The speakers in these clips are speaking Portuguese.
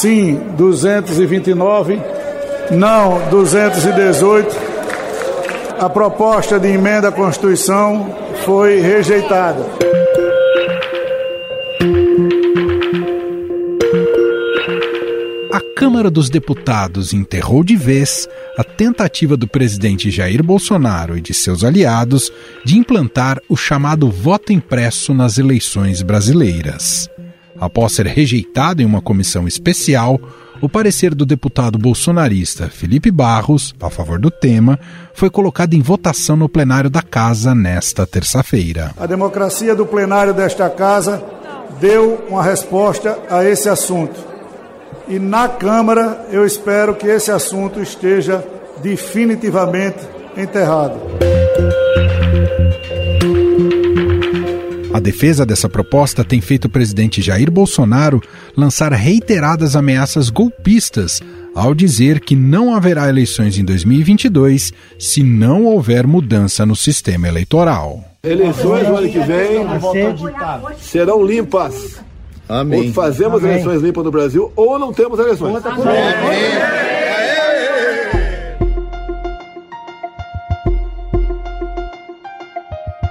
sim 229, não 218. A proposta de emenda à Constituição foi rejeitada. A Câmara dos Deputados enterrou de vez a tentativa do presidente Jair Bolsonaro e de seus aliados de implantar o chamado voto impresso nas eleições brasileiras. Após ser rejeitado em uma comissão especial, o parecer do deputado bolsonarista Felipe Barros, a favor do tema, foi colocado em votação no plenário da Casa nesta terça-feira. A democracia do plenário desta Casa deu uma resposta a esse assunto. E na Câmara eu espero que esse assunto esteja definitivamente enterrado. A defesa dessa proposta tem feito o presidente Jair Bolsonaro lançar reiteradas ameaças golpistas ao dizer que não haverá eleições em 2022 se não houver mudança no sistema eleitoral. Eleições no ano que vem serão limpas. Amém. Ou fazemos Amém. eleições limpas no Brasil ou não temos eleições. Amém.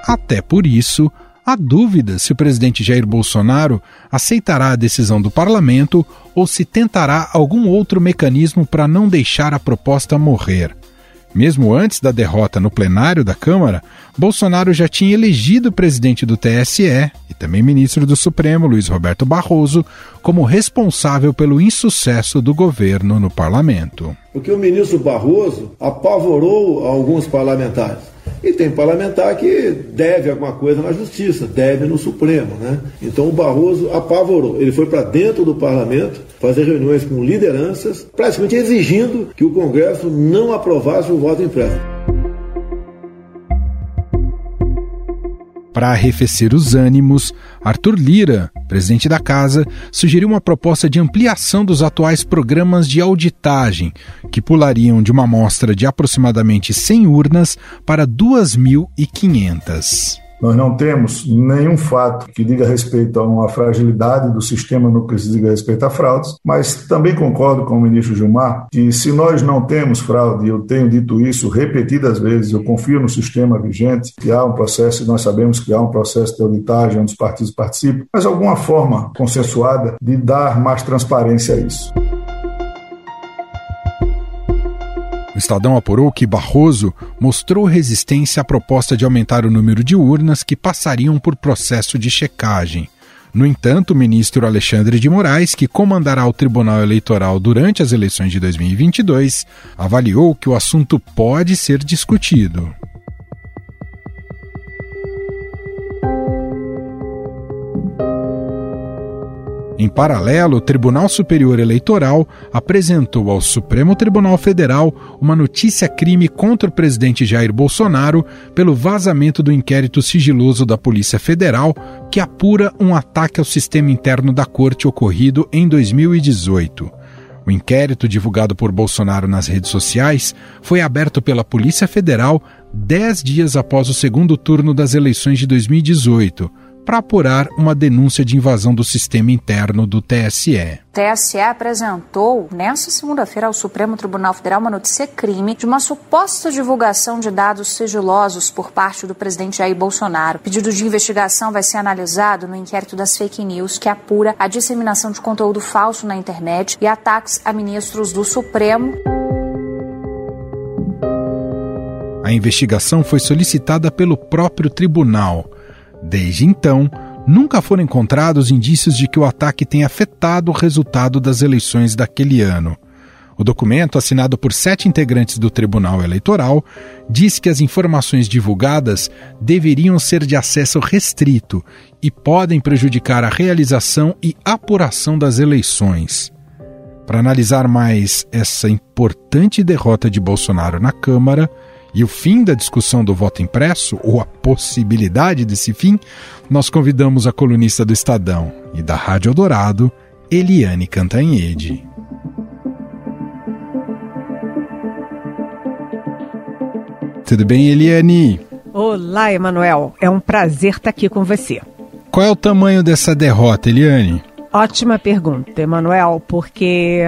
Até por isso, Há dúvida se o presidente Jair Bolsonaro aceitará a decisão do parlamento ou se tentará algum outro mecanismo para não deixar a proposta morrer. Mesmo antes da derrota no plenário da Câmara, Bolsonaro já tinha elegido o presidente do TSE e também ministro do Supremo, Luiz Roberto Barroso, como responsável pelo insucesso do governo no parlamento. Porque o ministro Barroso apavorou alguns parlamentares. E tem parlamentar que deve alguma coisa na justiça, deve no Supremo. Né? Então o Barroso apavorou. Ele foi para dentro do parlamento fazer reuniões com lideranças, praticamente exigindo que o Congresso não aprovasse o voto impresso. Para arrefecer os ânimos, Arthur Lira, presidente da casa, sugeriu uma proposta de ampliação dos atuais programas de auditagem, que pulariam de uma amostra de aproximadamente 100 urnas para 2.500. Nós não temos nenhum fato que diga respeito a uma fragilidade do sistema no que se diga respeito a fraudes, mas também concordo com o ministro Gilmar que se nós não temos fraude, eu tenho dito isso repetidas vezes, eu confio no sistema vigente, que há um processo, e nós sabemos que há um processo de auditagem onde os partidos participam, mas alguma forma consensuada de dar mais transparência a isso. Estadão apurou que Barroso mostrou resistência à proposta de aumentar o número de urnas que passariam por processo de checagem. No entanto, o ministro Alexandre de Moraes, que comandará o Tribunal Eleitoral durante as eleições de 2022, avaliou que o assunto pode ser discutido. Em paralelo, o Tribunal Superior Eleitoral apresentou ao Supremo Tribunal Federal uma notícia-crime contra o presidente Jair Bolsonaro pelo vazamento do inquérito sigiloso da Polícia Federal que apura um ataque ao sistema interno da corte ocorrido em 2018. O inquérito divulgado por Bolsonaro nas redes sociais foi aberto pela Polícia Federal dez dias após o segundo turno das eleições de 2018 para apurar uma denúncia de invasão do sistema interno do TSE. O TSE apresentou nesta segunda-feira ao Supremo Tribunal Federal uma notícia crime de uma suposta divulgação de dados sigilosos por parte do presidente Jair Bolsonaro. O pedido de investigação vai ser analisado no inquérito das fake news que apura a disseminação de conteúdo falso na internet e ataques a ministros do Supremo. A investigação foi solicitada pelo próprio tribunal. Desde então, nunca foram encontrados indícios de que o ataque tenha afetado o resultado das eleições daquele ano. O documento, assinado por sete integrantes do Tribunal Eleitoral, diz que as informações divulgadas deveriam ser de acesso restrito e podem prejudicar a realização e apuração das eleições. Para analisar mais essa importante derrota de Bolsonaro na Câmara, e o fim da discussão do voto impresso, ou a possibilidade desse fim, nós convidamos a colunista do Estadão e da Rádio Dourado, Eliane Cantanhede. Tudo bem, Eliane? Olá, Emanuel. É um prazer estar aqui com você. Qual é o tamanho dessa derrota, Eliane? Ótima pergunta, Emanuel, porque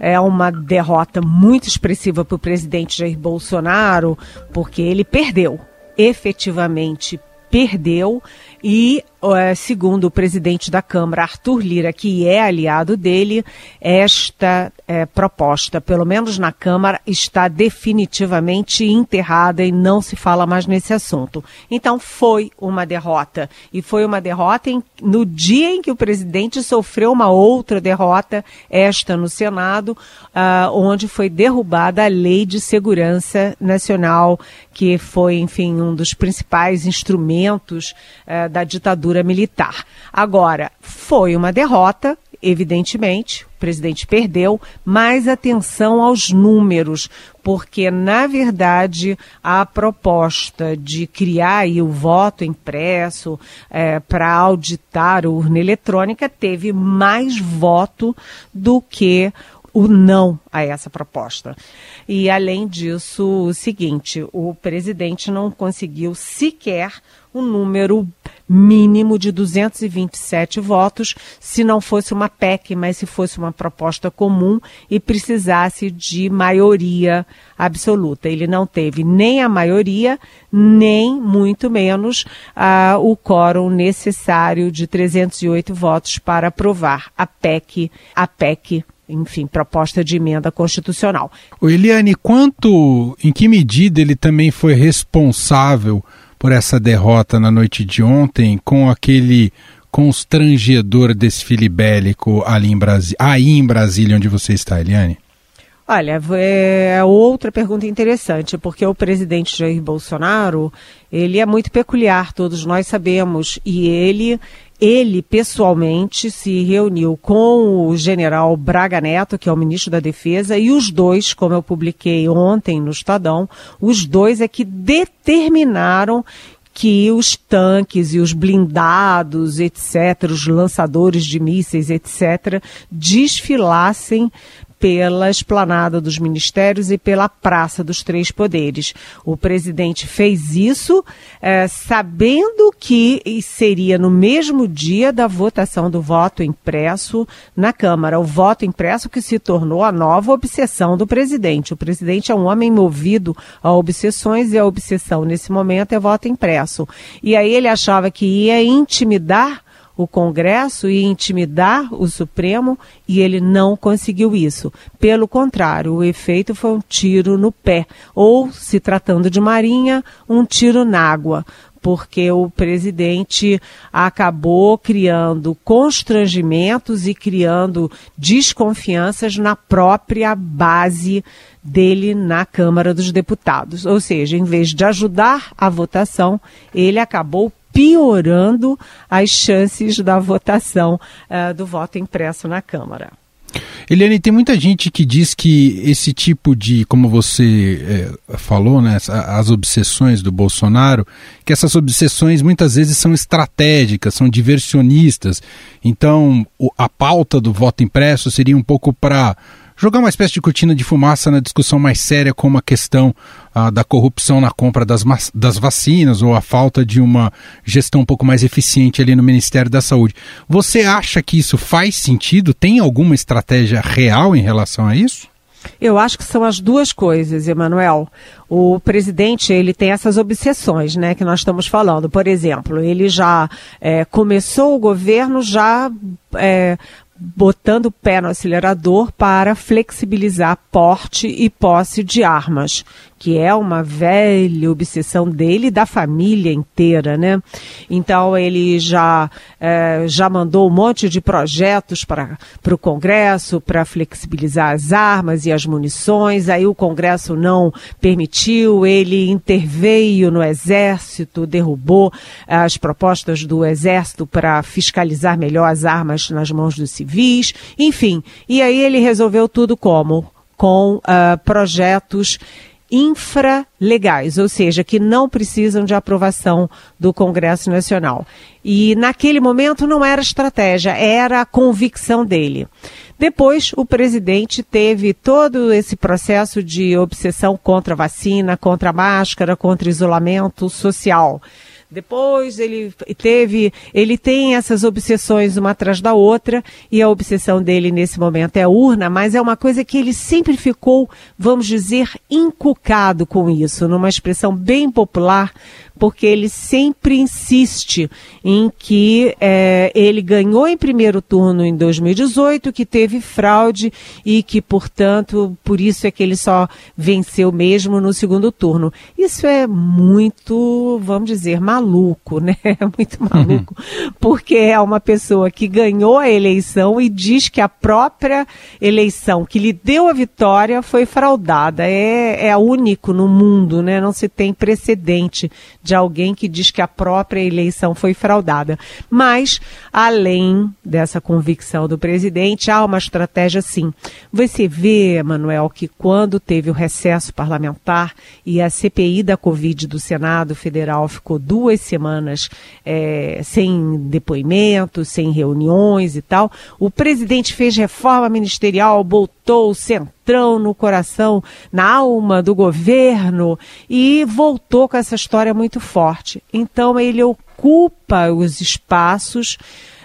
é uma derrota muito expressiva para o presidente Jair Bolsonaro, porque ele perdeu, efetivamente perdeu e, eh, segundo o presidente da Câmara, Arthur Lira, que é aliado dele, esta é, proposta, pelo menos na Câmara, está definitivamente enterrada e não se fala mais nesse assunto. Então, foi uma derrota. E foi uma derrota em, no dia em que o presidente sofreu uma outra derrota, esta no Senado, uh, onde foi derrubada a Lei de Segurança Nacional, que foi, enfim, um dos principais instrumentos. Uh, da ditadura militar. Agora, foi uma derrota, evidentemente, o presidente perdeu, mas atenção aos números, porque, na verdade, a proposta de criar o voto impresso é, para auditar a urna eletrônica teve mais voto do que o não a essa proposta. E, além disso, o seguinte: o presidente não conseguiu sequer o um número mínimo de 227 votos, se não fosse uma PEC, mas se fosse uma proposta comum e precisasse de maioria absoluta. Ele não teve nem a maioria, nem muito menos ah, o quórum necessário de 308 votos para aprovar a PEC, a PEC enfim, proposta de emenda constitucional. O Eliane, quanto, em que medida ele também foi responsável por essa derrota na noite de ontem com aquele constrangedor desfile bélico ali em Brasi aí em Brasília, onde você está, Eliane? Olha, é outra pergunta interessante, porque o presidente Jair Bolsonaro, ele é muito peculiar, todos nós sabemos, e ele ele pessoalmente se reuniu com o general Braga Neto, que é o ministro da Defesa, e os dois, como eu publiquei ontem no Estadão, os dois é que determinaram que os tanques e os blindados, etc., os lançadores de mísseis, etc., desfilassem pela esplanada dos ministérios e pela Praça dos Três Poderes. O presidente fez isso é, sabendo que seria no mesmo dia da votação do voto impresso na Câmara. O voto impresso que se tornou a nova obsessão do presidente. O presidente é um homem movido a obsessões e a obsessão nesse momento é voto impresso. E aí ele achava que ia intimidar o Congresso e intimidar o Supremo e ele não conseguiu isso. Pelo contrário, o efeito foi um tiro no pé, ou, se tratando de Marinha, um tiro na água porque o presidente acabou criando constrangimentos e criando desconfianças na própria base dele na Câmara dos Deputados. Ou seja, em vez de ajudar a votação, ele acabou piorando as chances da votação uh, do voto impresso na Câmara. Eliane, tem muita gente que diz que esse tipo de, como você é, falou, né, as obsessões do Bolsonaro, que essas obsessões muitas vezes são estratégicas, são diversionistas. Então, o, a pauta do voto impresso seria um pouco para jogar uma espécie de cortina de fumaça na discussão mais séria como a questão ah, da corrupção na compra das, das vacinas ou a falta de uma gestão um pouco mais eficiente ali no Ministério da Saúde. Você acha que isso faz sentido? Tem alguma estratégia real em relação a isso? Eu acho que são as duas coisas, Emanuel. O presidente ele tem essas obsessões, né, que nós estamos falando. Por exemplo, ele já é, começou o governo já é, botando o pé no acelerador para flexibilizar porte e posse de armas que é uma velha obsessão dele e da família inteira, né? Então ele já, é, já mandou um monte de projetos para o Congresso para flexibilizar as armas e as munições. Aí o Congresso não permitiu, ele interveio no Exército, derrubou as propostas do Exército para fiscalizar melhor as armas nas mãos dos civis. Enfim, e aí ele resolveu tudo como? Com uh, projetos infralegais, ou seja, que não precisam de aprovação do Congresso Nacional. E naquele momento não era estratégia, era a convicção dele. Depois, o presidente teve todo esse processo de obsessão contra a vacina, contra a máscara, contra isolamento social. Depois ele teve, ele tem essas obsessões uma atrás da outra, e a obsessão dele nesse momento é a urna, mas é uma coisa que ele sempre ficou, vamos dizer, encucado com isso, numa expressão bem popular, porque ele sempre insiste em que é, ele ganhou em primeiro turno em 2018, que teve fraude e que, portanto, por isso é que ele só venceu mesmo no segundo turno. Isso é muito, vamos dizer, maluco, né? Muito maluco, porque é uma pessoa que ganhou a eleição e diz que a própria eleição que lhe deu a vitória foi fraudada. É, é único no mundo, né? Não se tem precedente de alguém que diz que a própria eleição foi fraudada. Mas, além dessa convicção do presidente, há uma estratégia sim. Você vê, Manuel, que quando teve o recesso parlamentar e a CPI da Covid do Senado Federal ficou duas semanas é, sem depoimentos, sem reuniões e tal, o presidente fez reforma ministerial, botou o centrão no coração, na alma do governo e voltou com essa história muito forte. Então ele ocupa os espaços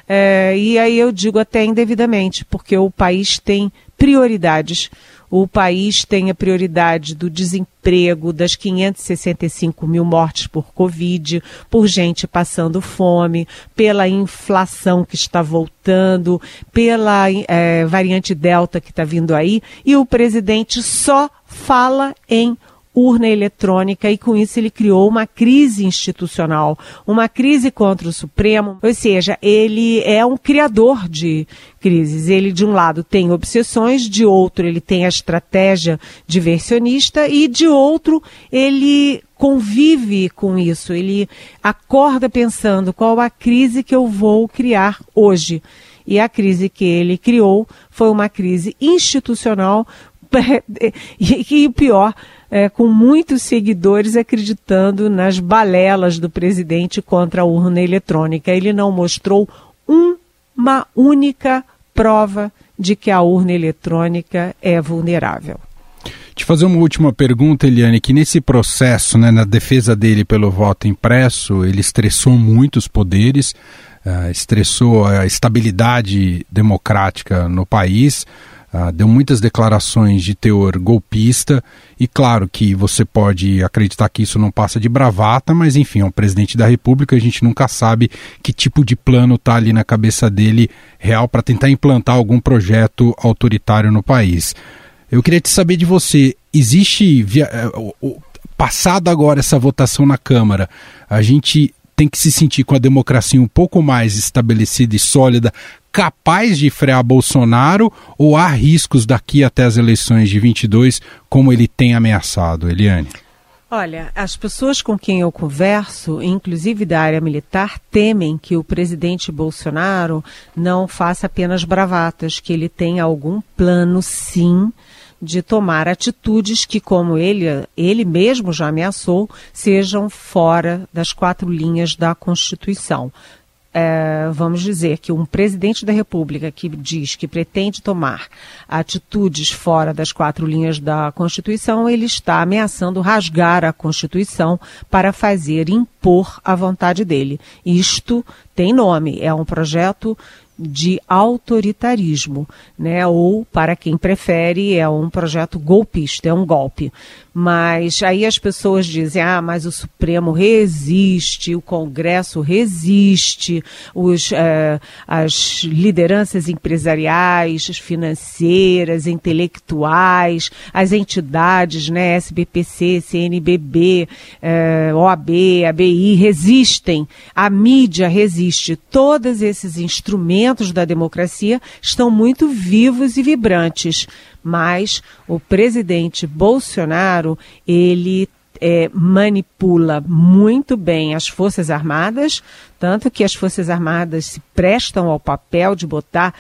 é, e aí eu digo até indevidamente, porque o país tem prioridades o país tem a prioridade do desemprego, das 565 mil mortes por Covid, por gente passando fome, pela inflação que está voltando, pela é, variante Delta que está vindo aí, e o presidente só fala em urna eletrônica e com isso ele criou uma crise institucional, uma crise contra o Supremo, ou seja, ele é um criador de crises. Ele de um lado tem obsessões, de outro ele tem a estratégia diversionista e de outro ele convive com isso, ele acorda pensando qual a crise que eu vou criar hoje. E a crise que ele criou foi uma crise institucional e, o pior, é, com muitos seguidores acreditando nas balelas do presidente contra a urna eletrônica. Ele não mostrou uma única prova de que a urna eletrônica é vulnerável. Te fazer uma última pergunta, Eliane, que nesse processo, né, na defesa dele pelo voto impresso, ele estressou muito os poderes, uh, estressou a estabilidade democrática no país, Uh, deu muitas declarações de teor golpista, e claro que você pode acreditar que isso não passa de bravata, mas enfim, é um presidente da República, a gente nunca sabe que tipo de plano está ali na cabeça dele real para tentar implantar algum projeto autoritário no país. Eu queria te saber de você, existe, via, uh, passado agora essa votação na Câmara, a gente tem que se sentir com a democracia um pouco mais estabelecida e sólida, capaz de frear Bolsonaro ou há riscos daqui até as eleições de 22, como ele tem ameaçado, Eliane? Olha, as pessoas com quem eu converso, inclusive da área militar, temem que o presidente Bolsonaro não faça apenas bravatas, que ele tenha algum plano, sim, de tomar atitudes que, como ele, ele mesmo já ameaçou, sejam fora das quatro linhas da Constituição é, vamos dizer, que um presidente da República que diz que pretende tomar atitudes fora das quatro linhas da Constituição, ele está ameaçando rasgar a Constituição para fazer impor a vontade dele. Isto tem nome, é um projeto de autoritarismo, né? Ou para quem prefere é um projeto golpista, é um golpe. Mas aí as pessoas dizem: ah, mas o Supremo resiste, o Congresso resiste, os, eh, as lideranças empresariais, financeiras, intelectuais, as entidades, né, SBPC, CNBB, eh, OAB, ABI, resistem, a mídia resiste. Todos esses instrumentos da democracia estão muito vivos e vibrantes mas o presidente Bolsonaro, ele é, manipula muito bem as Forças Armadas, tanto que as Forças Armadas se prestam ao papel de botar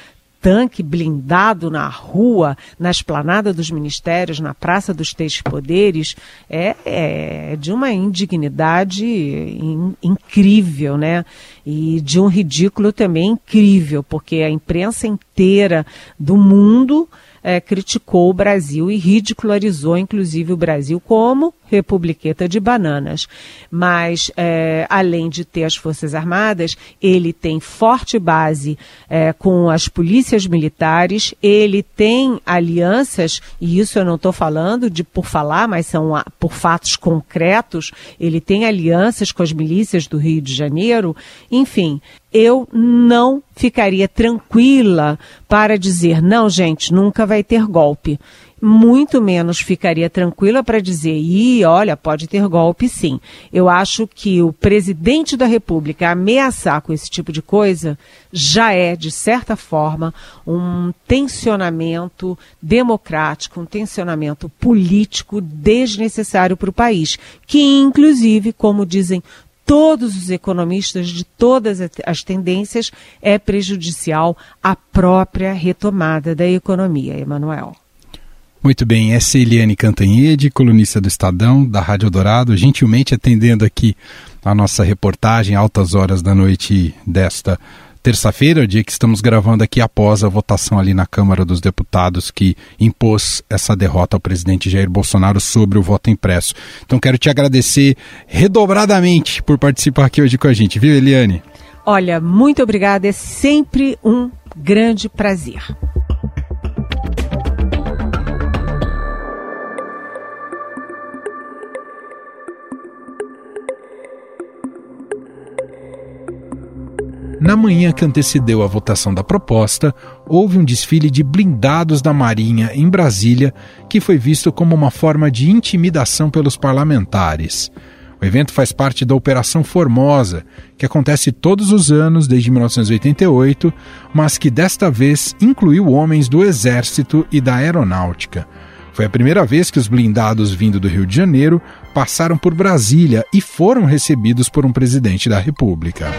tanque blindado na rua, na esplanada dos ministérios, na Praça dos Três Poderes, é, é de uma indignidade in, incrível, né? E de um ridículo também incrível, porque a imprensa inteira do mundo é, criticou o Brasil e ridicularizou, inclusive, o Brasil como republiqueta de bananas. Mas, é, além de ter as Forças Armadas, ele tem forte base é, com as polícias militares, ele tem alianças, e isso eu não estou falando de por falar, mas são por fatos concretos, ele tem alianças com as milícias do Rio de Janeiro, enfim, eu não ficaria tranquila para dizer, não, gente, nunca vai ter golpe muito menos ficaria tranquila para dizer, e olha, pode ter golpe sim. Eu acho que o presidente da República ameaçar com esse tipo de coisa já é, de certa forma, um tensionamento democrático, um tensionamento político desnecessário para o país, que inclusive, como dizem todos os economistas de todas as tendências, é prejudicial à própria retomada da economia, Emanuel. Muito bem, essa é Eliane Cantanhede, colunista do Estadão, da Rádio Dourado, gentilmente atendendo aqui a nossa reportagem altas horas da noite desta terça-feira, dia que estamos gravando aqui após a votação ali na Câmara dos Deputados que impôs essa derrota ao presidente Jair Bolsonaro sobre o voto impresso. Então quero te agradecer redobradamente por participar aqui hoje com a gente, viu, Eliane? Olha, muito obrigada, é sempre um grande prazer. Na manhã que antecedeu a votação da proposta, houve um desfile de blindados da Marinha em Brasília, que foi visto como uma forma de intimidação pelos parlamentares. O evento faz parte da Operação Formosa, que acontece todos os anos desde 1988, mas que desta vez incluiu homens do Exército e da Aeronáutica. Foi a primeira vez que os blindados vindo do Rio de Janeiro passaram por Brasília e foram recebidos por um presidente da República.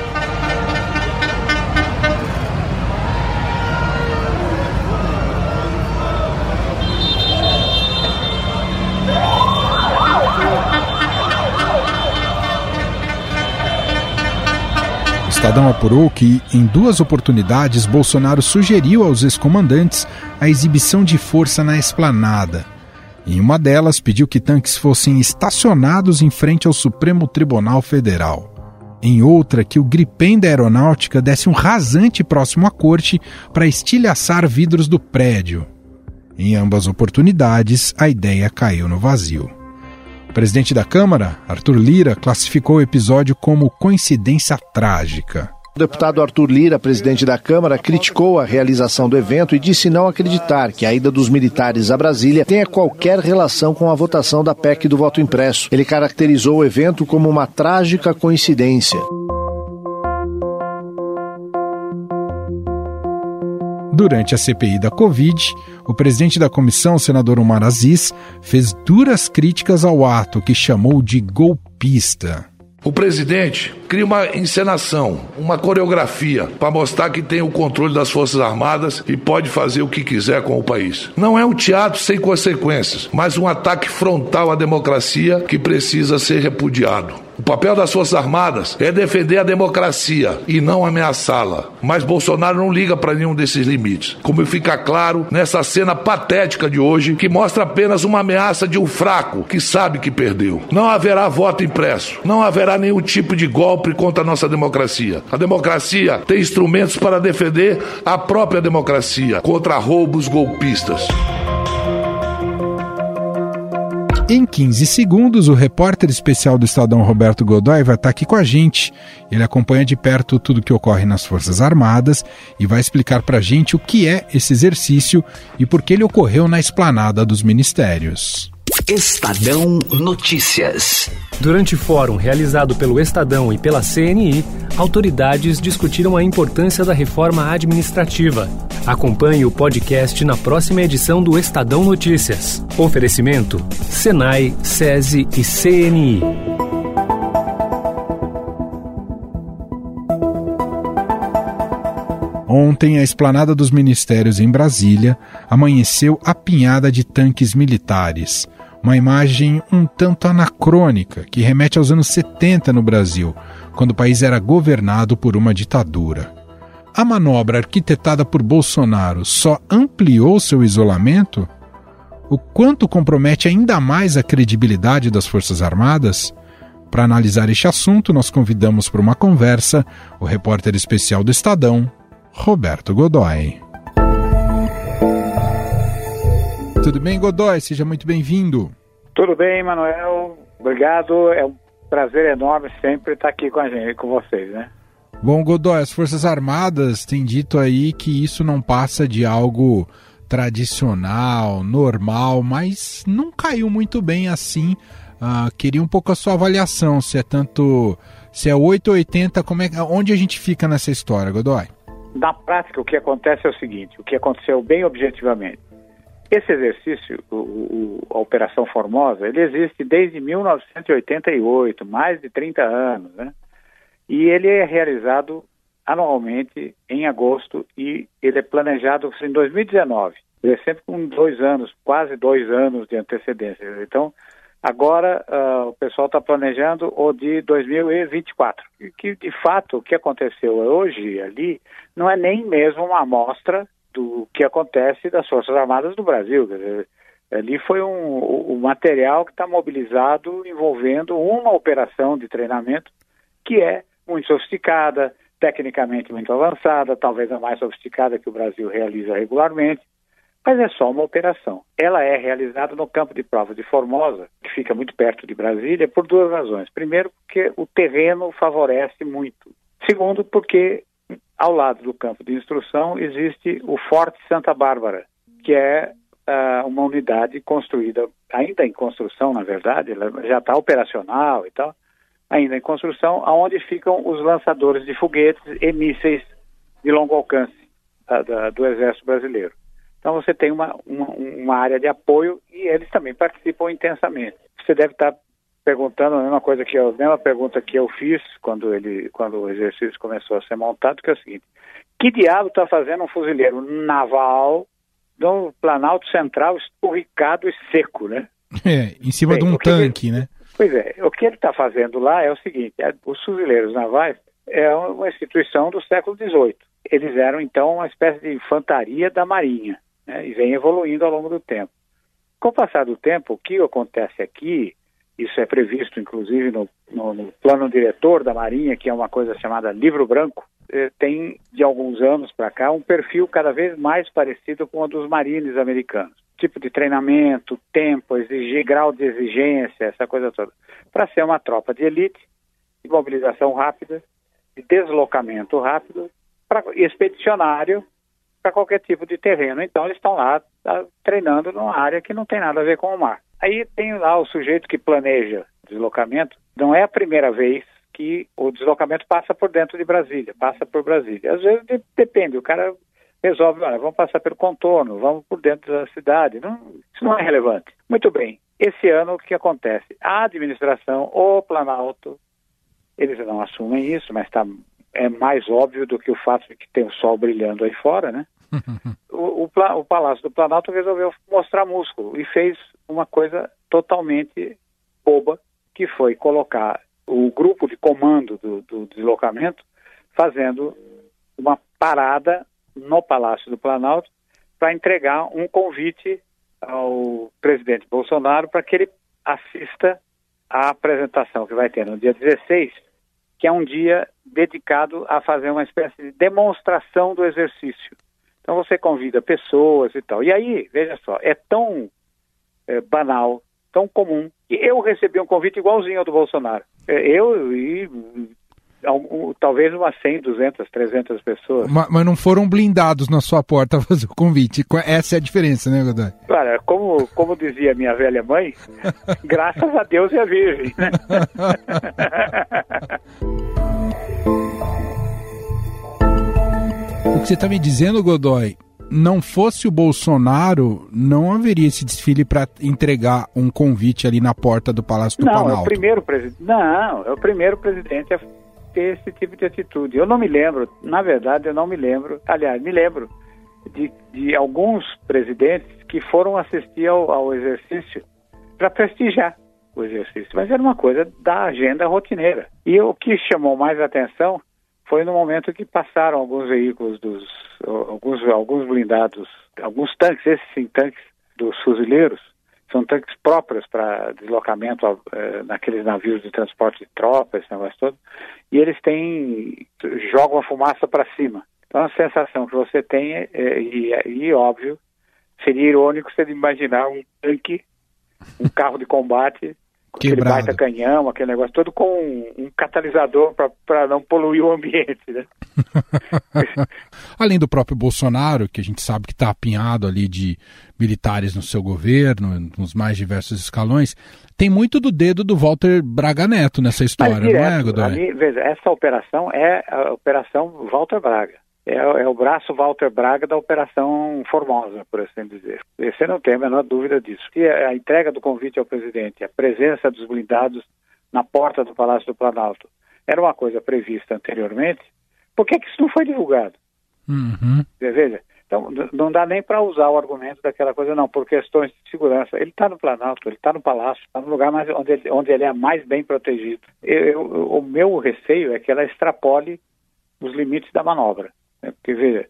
Estadão apurou que, em duas oportunidades, Bolsonaro sugeriu aos ex-comandantes a exibição de força na esplanada. Em uma delas, pediu que tanques fossem estacionados em frente ao Supremo Tribunal Federal. Em outra, que o gripém da aeronáutica desse um rasante próximo à corte para estilhaçar vidros do prédio. Em ambas oportunidades, a ideia caiu no vazio. O presidente da Câmara, Arthur Lira, classificou o episódio como coincidência trágica. O deputado Arthur Lira, presidente da Câmara, criticou a realização do evento e disse não acreditar que a ida dos militares a Brasília tenha qualquer relação com a votação da PEC do voto impresso. Ele caracterizou o evento como uma trágica coincidência. Durante a CPI da Covid, o presidente da comissão, senador Omar Aziz, fez duras críticas ao ato que chamou de golpista. O presidente cria uma encenação, uma coreografia para mostrar que tem o controle das Forças Armadas e pode fazer o que quiser com o país. Não é um teatro sem consequências, mas um ataque frontal à democracia que precisa ser repudiado. O papel das Forças Armadas é defender a democracia e não ameaçá-la. Mas Bolsonaro não liga para nenhum desses limites. Como fica claro nessa cena patética de hoje, que mostra apenas uma ameaça de um fraco que sabe que perdeu. Não haverá voto impresso. Não haverá nenhum tipo de golpe contra a nossa democracia. A democracia tem instrumentos para defender a própria democracia contra roubos golpistas. Em 15 segundos, o repórter especial do Estadão Roberto Godoy vai estar aqui com a gente. Ele acompanha de perto tudo o que ocorre nas Forças Armadas e vai explicar para a gente o que é esse exercício e por que ele ocorreu na esplanada dos ministérios. Estadão Notícias. Durante fórum realizado pelo Estadão e pela CNI, autoridades discutiram a importância da reforma administrativa. Acompanhe o podcast na próxima edição do Estadão Notícias. Oferecimento: Senai, SESI e CNI. Ontem, a esplanada dos ministérios em Brasília amanheceu apinhada de tanques militares uma imagem um tanto anacrônica que remete aos anos 70 no Brasil, quando o país era governado por uma ditadura. A manobra arquitetada por Bolsonaro só ampliou seu isolamento? O quanto compromete ainda mais a credibilidade das Forças Armadas? Para analisar este assunto, nós convidamos para uma conversa o repórter especial do Estadão, Roberto Godoy. Tudo bem, Godoy? Seja muito bem-vindo. Tudo bem, Manuel. Obrigado. É um prazer enorme sempre estar aqui com a gente, com vocês, né? Bom, Godoy, as Forças Armadas têm dito aí que isso não passa de algo tradicional, normal, mas não caiu muito bem assim Uh, queria um pouco a sua avaliação, se é tanto. Se é 8 ou 80, como é, onde a gente fica nessa história, Godoy? Na prática, o que acontece é o seguinte: o que aconteceu bem objetivamente. Esse exercício, o, o, a Operação Formosa, ele existe desde 1988, mais de 30 anos, né? E ele é realizado anualmente em agosto e ele é planejado em 2019. Ele é sempre com dois anos, quase dois anos de antecedência. Então, Agora, uh, o pessoal está planejando o de 2024. Que, de fato, o que aconteceu hoje ali não é nem mesmo uma amostra do que acontece das Forças Armadas do Brasil. Dizer, ali foi um, um material que está mobilizado envolvendo uma operação de treinamento que é muito sofisticada, tecnicamente muito avançada, talvez a mais sofisticada que o Brasil realiza regularmente, mas é só uma operação. Ela é realizada no campo de provas de Formosa, que fica muito perto de Brasília, por duas razões. Primeiro, porque o terreno favorece muito. Segundo, porque ao lado do campo de instrução existe o Forte Santa Bárbara, que é uh, uma unidade construída, ainda em construção, na verdade, ela já está operacional e tal, ainda em construção, aonde ficam os lançadores de foguetes e mísseis de longo alcance uh, da, do Exército Brasileiro. Então você tem uma, uma, uma, área de apoio e eles também participam intensamente. Você deve estar perguntando a mesma coisa que eu, a mesma pergunta que eu fiz quando ele, quando o exercício começou a ser montado, que é o seguinte: que diabo está fazendo um fuzileiro naval no Planalto Central esturricado e seco, né? É, em cima Bem, de um tanque, ele, né? Pois é, o que ele está fazendo lá é o seguinte: é, os fuzileiros navais é uma instituição do século XVIII. Eles eram então uma espécie de infantaria da Marinha né, e vem evoluindo ao longo do tempo. Com o passar do tempo, o que acontece aqui, isso é previsto inclusive no, no, no plano diretor da Marinha, que é uma coisa chamada livro branco, eh, tem de alguns anos para cá um perfil cada vez mais parecido com o dos marines americanos. Tipo de treinamento, tempo, exigir, grau de exigência, essa coisa toda. Para ser uma tropa de elite, de mobilização rápida, de deslocamento rápido, pra, expedicionário para qualquer tipo de terreno. Então eles estão lá tá, treinando numa área que não tem nada a ver com o mar. Aí tem lá o sujeito que planeja deslocamento. Não é a primeira vez que o deslocamento passa por dentro de Brasília, passa por Brasília. Às vezes de, depende, o cara resolve, olha, vamos passar pelo contorno, vamos por dentro da cidade. Não, isso não é relevante. Muito bem. Esse ano o que acontece? A administração, o Planalto, eles não assumem isso, mas está é mais óbvio do que o fato de que tem o sol brilhando aí fora, né? O, o, o, Palácio do Planalto resolveu mostrar músculo e fez uma coisa totalmente boba, que foi colocar o grupo de comando do, do deslocamento fazendo uma parada no Palácio do Planalto para entregar um convite ao presidente Bolsonaro para que ele assista à apresentação que vai ter no dia 16, que é um dia dedicado a fazer uma espécie de demonstração do exercício. Então você convida pessoas e tal. E aí, veja só, é tão é, banal, tão comum, que eu recebi um convite igualzinho ao do Bolsonaro. É, eu e talvez umas 100, 200, 300 pessoas. Mas, mas, não foram blindados na sua porta fazer o convite. Essa é a diferença, né, Godoy? Claro, como, como dizia minha velha mãe, graças a Deus e a Virgem. Né? O que você está me dizendo, Godoy, não fosse o Bolsonaro, não haveria esse desfile para entregar um convite ali na porta do Palácio do não, Planalto. É o primeiro presidente. Não, é o primeiro presidente a ter esse tipo de atitude. Eu não me lembro, na verdade, eu não me lembro. Aliás, me lembro de, de alguns presidentes que foram assistir ao, ao exercício para prestigiar o exercício, mas era uma coisa da agenda rotineira. E o que chamou mais atenção foi no momento que passaram alguns veículos dos alguns alguns blindados, alguns tanques, esses sim tanques dos fuzileiros, são tanques próprios para deslocamento eh, naqueles navios de transporte de tropas, esse negócio todo, e eles têm jogam a fumaça para cima. Então a sensação que você tem é, é e, e óbvio seria irônico você imaginar um tanque, um carro de combate Quebrado. aquele baita canhão, aquele negócio todo com um, um catalisador para não poluir o ambiente, né? Além do próprio Bolsonaro, que a gente sabe que está apinhado ali de militares no seu governo, nos mais diversos escalões, tem muito do dedo do Walter Braga Neto nessa história, direto, não é, Godoy? Ali, veja, essa operação é a operação Walter Braga é, é, o braço Walter Braga da Operação Formosa, por assim dizer. Você não tem a menor dúvida disso. E a entrega do convite ao presidente, a presença dos blindados na porta do Palácio do Planalto, era uma coisa prevista anteriormente, por que, que isso não foi divulgado? Uhum. Veja, então não dá nem para usar o argumento daquela coisa, não, por questões de segurança. Ele está no Planalto, ele está no Palácio, está no lugar mais, onde, ele, onde ele é mais bem protegido. Eu, eu, o meu receio é que ela extrapole os limites da manobra. Né? Porque, veja,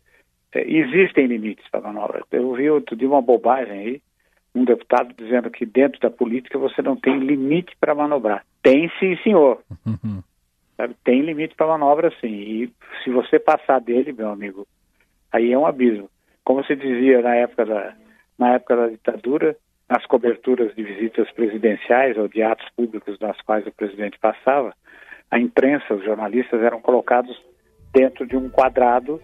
é, existem limites para manobra. Eu vi outro dia uma bobagem aí, um deputado dizendo que dentro da política você não tem limite para manobrar. Tem sim, senhor. Uhum. Tem limite para manobra, sim. E se você passar dele, meu amigo, aí é um abismo. Como se dizia na época da, na época da ditadura, nas coberturas de visitas presidenciais ou de atos públicos nas quais o presidente passava, a imprensa, os jornalistas eram colocados dentro de um quadrado,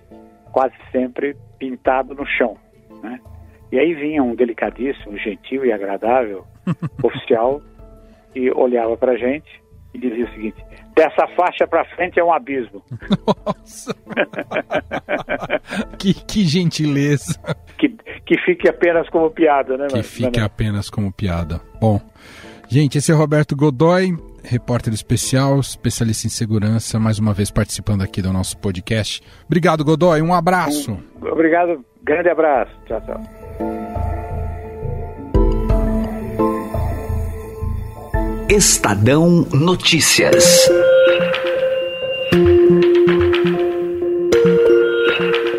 quase sempre pintado no chão. Né? E aí vinha um delicadíssimo, gentil e agradável oficial e olhava para a gente e dizia o seguinte: dessa faixa para frente é um abismo. Nossa! que, que gentileza! Que, que fique apenas como piada, né? Que fique apenas como piada. Bom, gente, esse é Roberto Godoy repórter especial, especialista em segurança, mais uma vez participando aqui do nosso podcast. Obrigado, Godoy. Um abraço. Obrigado. Grande abraço. Tchau, tchau. Estadão Notícias.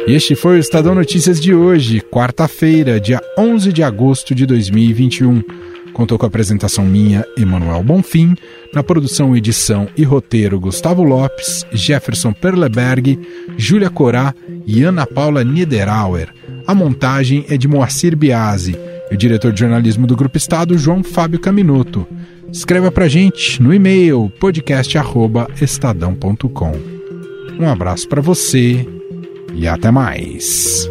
E este foi o Estadão Notícias de hoje, quarta-feira, dia 11 de agosto de 2021. Contou com a apresentação minha, Emanuel Bonfim, na produção, edição e roteiro Gustavo Lopes, Jefferson Perleberg, Júlia Corá e Ana Paula Niederauer. A montagem é de Moacir Biasi e o diretor de jornalismo do Grupo Estado, João Fábio Caminuto. Escreva pra gente no e-mail podcast@estadão.com. Um abraço para você e até mais.